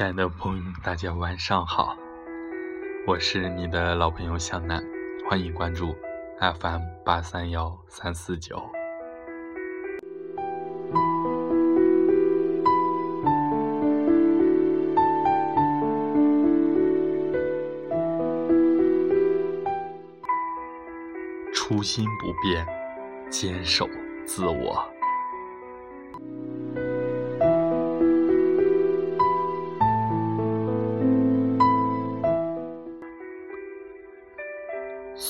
亲爱的朋友们，大家晚上好，我是你的老朋友向南，欢迎关注 FM 八三幺三四九。初心不变，坚守自我。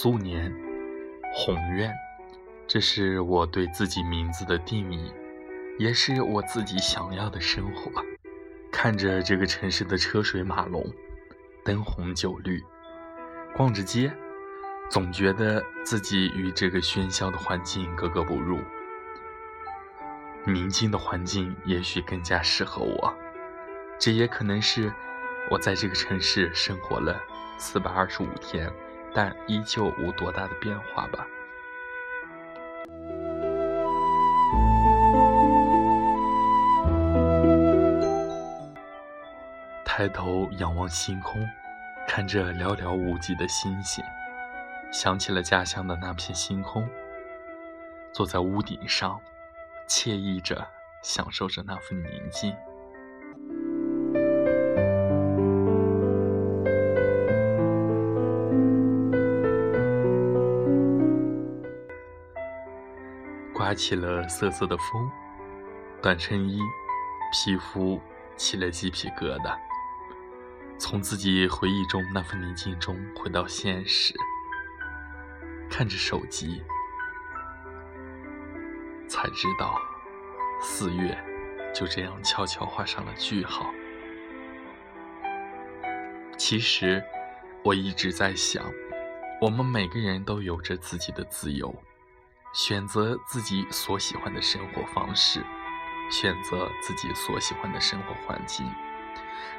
苏年，宏愿，这是我对自己名字的定义，也是我自己想要的生活。看着这个城市的车水马龙，灯红酒绿，逛着街，总觉得自己与这个喧嚣的环境格格不入。宁静的环境也许更加适合我，这也可能是我在这个城市生活了四百二十五天。但依旧无多大的变化吧。抬头仰望星空，看着寥寥无几的星星，想起了家乡的那片星空。坐在屋顶上，惬意着，享受着那份宁静。刮起了瑟瑟的风，短衬衣，皮肤起了鸡皮疙瘩。从自己回忆中那份宁静中回到现实，看着手机，才知道四月就这样悄悄画上了句号。其实我一直在想，我们每个人都有着自己的自由。选择自己所喜欢的生活方式，选择自己所喜欢的生活环境，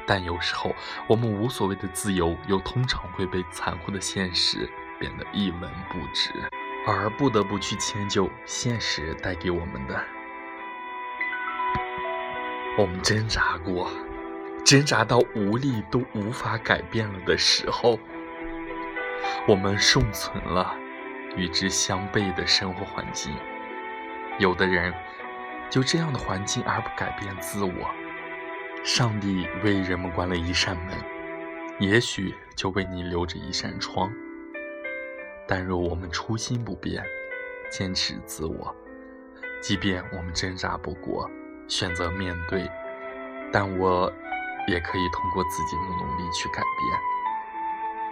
但有时候我们无所谓的自由，又通常会被残酷的现实变得一文不值，而不得不去迁就现实带给我们的。我们挣扎过，挣扎到无力都无法改变了的时候，我们生存了。与之相悖的生活环境，有的人就这样的环境而不改变自我，上帝为人们关了一扇门，也许就为你留着一扇窗。但若我们初心不变，坚持自我，即便我们挣扎不过，选择面对，但我也可以通过自己的努力去改变。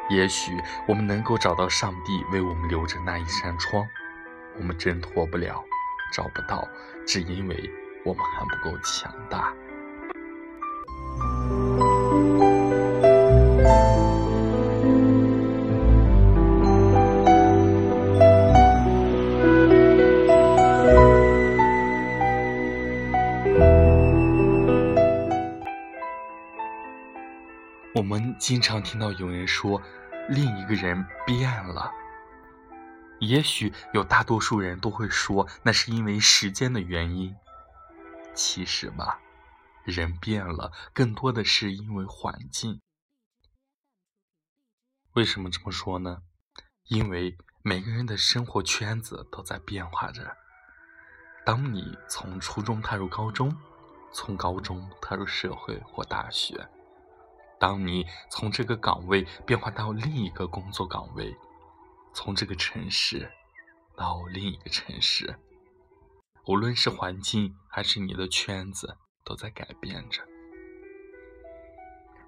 也许我们能够找到上帝为我们留着那一扇窗，我们挣脱不了，找不到，只因为我们还不够强大。我们经常听到有人说。另一个人变了，也许有大多数人都会说那是因为时间的原因。其实吧，人变了，更多的是因为环境。为什么这么说呢？因为每个人的生活圈子都在变化着。当你从初中踏入高中，从高中踏入社会或大学。当你从这个岗位变化到另一个工作岗位，从这个城市到另一个城市，无论是环境还是你的圈子，都在改变着，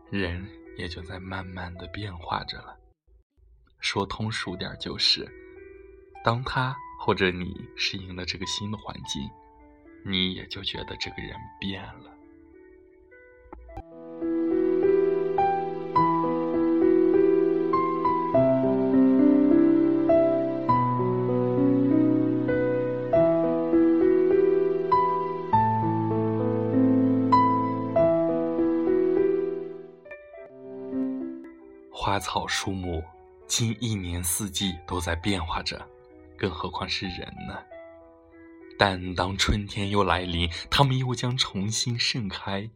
人也就在慢慢的变化着了。说通俗点就是，当他或者你适应了这个新的环境，你也就觉得这个人变了。花草树木，近一年四季都在变化着，更何况是人呢？但当春天又来临，它们又将重新盛开。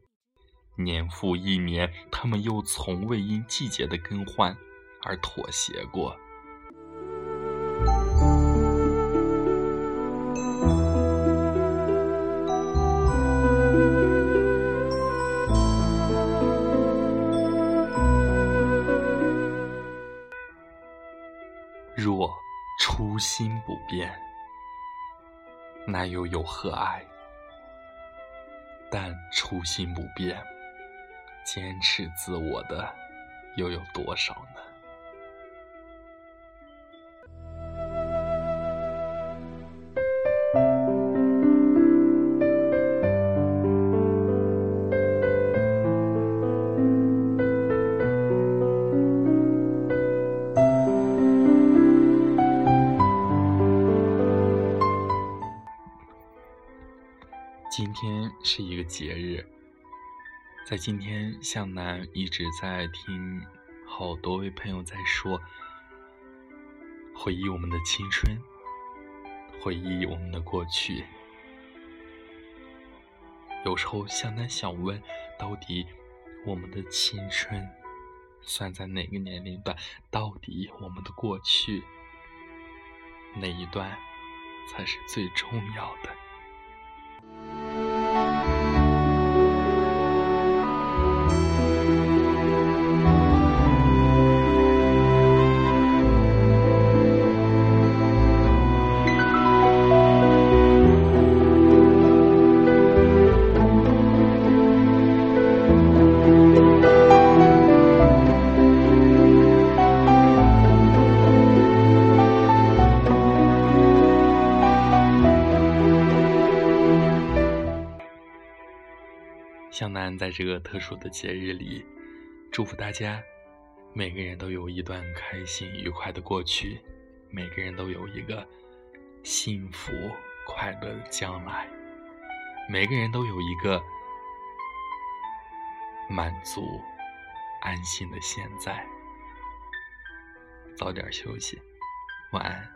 年复一年，他们又从未因季节的更换而妥协过。变，那又有何爱？但初心不变，坚持自我的又有多少呢？今天是一个节日，在今天，向南一直在听好多位朋友在说，回忆我们的青春，回忆我们的过去。有时候，向南想问，到底我们的青春算在哪个年龄段？到底我们的过去哪一段才是最重要的？向南在这个特殊的节日里，祝福大家，每个人都有一段开心愉快的过去，每个人都有一个幸福快乐的将来，每个人都有一个满足安心的现在。早点休息，晚安。